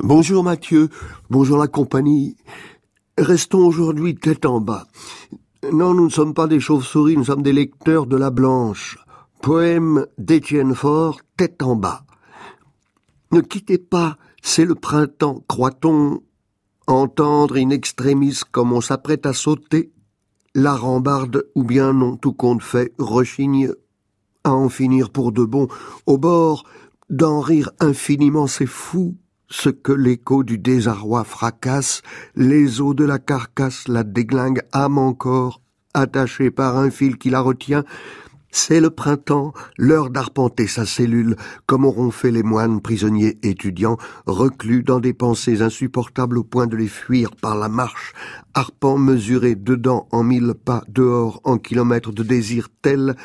Bonjour Mathieu, bonjour la compagnie. Restons aujourd'hui tête en bas. Non, nous ne sommes pas des chauves-souris, nous sommes des lecteurs de la Blanche. Poème d'Étienne Faure, tête en bas. Ne quittez pas, c'est le printemps, croit-on entendre in extremis comme on s'apprête à sauter la rambarde ou bien non, tout compte fait, rechigne à en finir pour de bon, au bord d'en rire infiniment, c'est fou, ce que l'écho du désarroi fracasse, les os de la carcasse la déglingue âme encore, attachée par un fil qui la retient, c'est le printemps, l'heure d'arpenter sa cellule, comme auront fait les moines prisonniers étudiants, reclus dans des pensées insupportables au point de les fuir par la marche, arpent mesuré dedans en mille pas, dehors en kilomètres de désir tel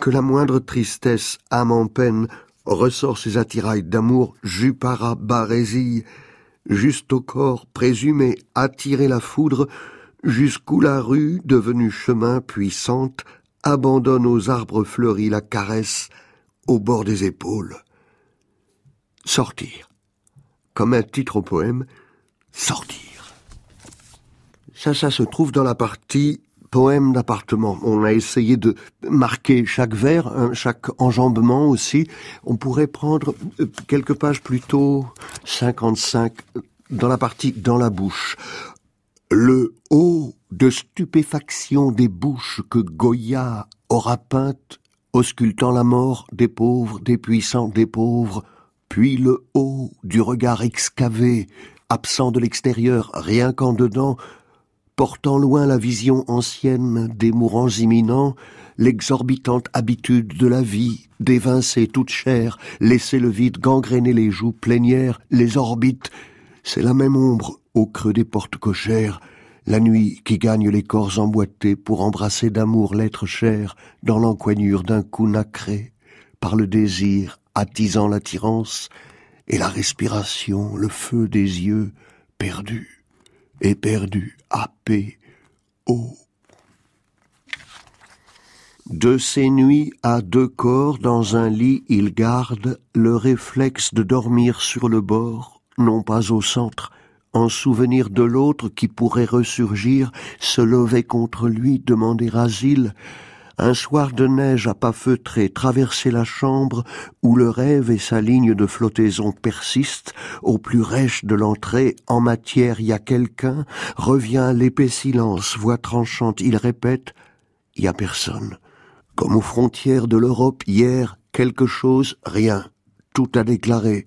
que la moindre tristesse, âme en peine, ressort ses attirails d'amour, jupara barésille, juste au corps présumé attirer la foudre, jusqu'où la rue, devenue chemin puissante, abandonne aux arbres fleuris la caresse au bord des épaules. Sortir. Comme un titre au poème, sortir. Ça, ça se trouve dans la partie poème d'appartement. On a essayé de marquer chaque vers, chaque enjambement aussi. On pourrait prendre euh, quelques pages plutôt 55 dans la partie dans la bouche. Le haut de stupéfaction des bouches que Goya aura peintes, auscultant la mort des pauvres, des puissants, des pauvres, puis le haut du regard excavé, absent de l'extérieur, rien qu'en dedans, portant loin la vision ancienne des mourants imminents, l'exorbitante habitude de la vie, d'évincer toute chair, laisser le vide gangréner les joues plénières, les orbites, c'est la même ombre au creux des portes cochères, la nuit qui gagne les corps emboîtés pour embrasser d'amour l'être cher dans l'encoignure d'un cou nacré, par le désir attisant l'attirance, et la respiration, le feu des yeux, perdus éperdu, happé, haut. De ces nuits à deux corps dans un lit, il garde le réflexe de dormir sur le bord, non pas au centre, en souvenir de l'autre qui pourrait ressurgir, se lever contre lui, demander asile, un soir de neige à pas feutrés, traverser la chambre où le rêve et sa ligne de flottaison persistent, au plus rêche de l'entrée, en matière y a quelqu'un, revient l'épais silence, voix tranchante, il répète, y a personne. Comme aux frontières de l'Europe hier, quelque chose, rien. Tout a déclaré,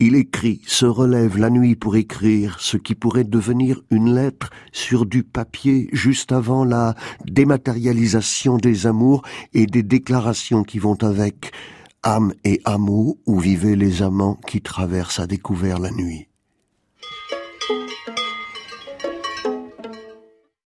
il écrit, se relève la nuit pour écrire ce qui pourrait devenir une lettre sur du papier juste avant la dématérialisation des amours et des déclarations qui vont avec. Âme et amour où vivaient les amants qui traversent à découvert la nuit.